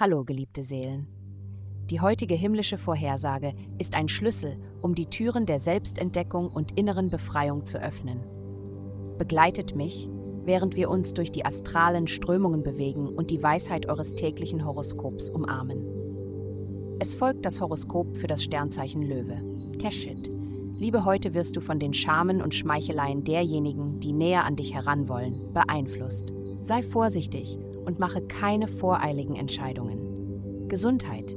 Hallo, geliebte Seelen. Die heutige himmlische Vorhersage ist ein Schlüssel, um die Türen der Selbstentdeckung und inneren Befreiung zu öffnen. Begleitet mich, während wir uns durch die astralen Strömungen bewegen und die Weisheit eures täglichen Horoskops umarmen. Es folgt das Horoskop für das Sternzeichen Löwe. Teschit. Liebe, heute wirst du von den Schamen und Schmeicheleien derjenigen, die näher an dich heranwollen, beeinflusst. Sei vorsichtig und mache keine voreiligen Entscheidungen. Gesundheit.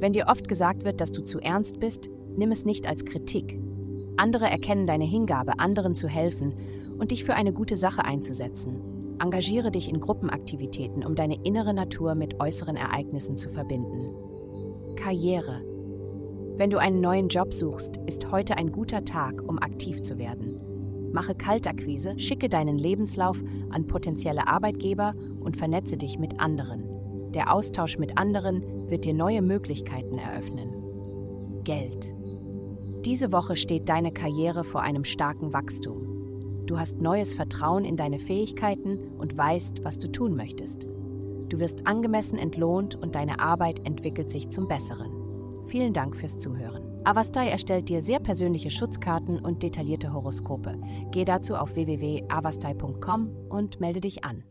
Wenn dir oft gesagt wird, dass du zu ernst bist, nimm es nicht als Kritik. Andere erkennen deine Hingabe, anderen zu helfen und dich für eine gute Sache einzusetzen. Engagiere dich in Gruppenaktivitäten, um deine innere Natur mit äußeren Ereignissen zu verbinden. Karriere. Wenn du einen neuen Job suchst, ist heute ein guter Tag, um aktiv zu werden. Mache Kaltakquise, schicke deinen Lebenslauf an potenzielle Arbeitgeber und vernetze dich mit anderen. Der Austausch mit anderen wird dir neue Möglichkeiten eröffnen. Geld. Diese Woche steht deine Karriere vor einem starken Wachstum. Du hast neues Vertrauen in deine Fähigkeiten und weißt, was du tun möchtest. Du wirst angemessen entlohnt und deine Arbeit entwickelt sich zum Besseren. Vielen Dank fürs Zuhören. Avastai erstellt dir sehr persönliche Schutzkarten und detaillierte Horoskope. Geh dazu auf www.avastai.com und melde dich an.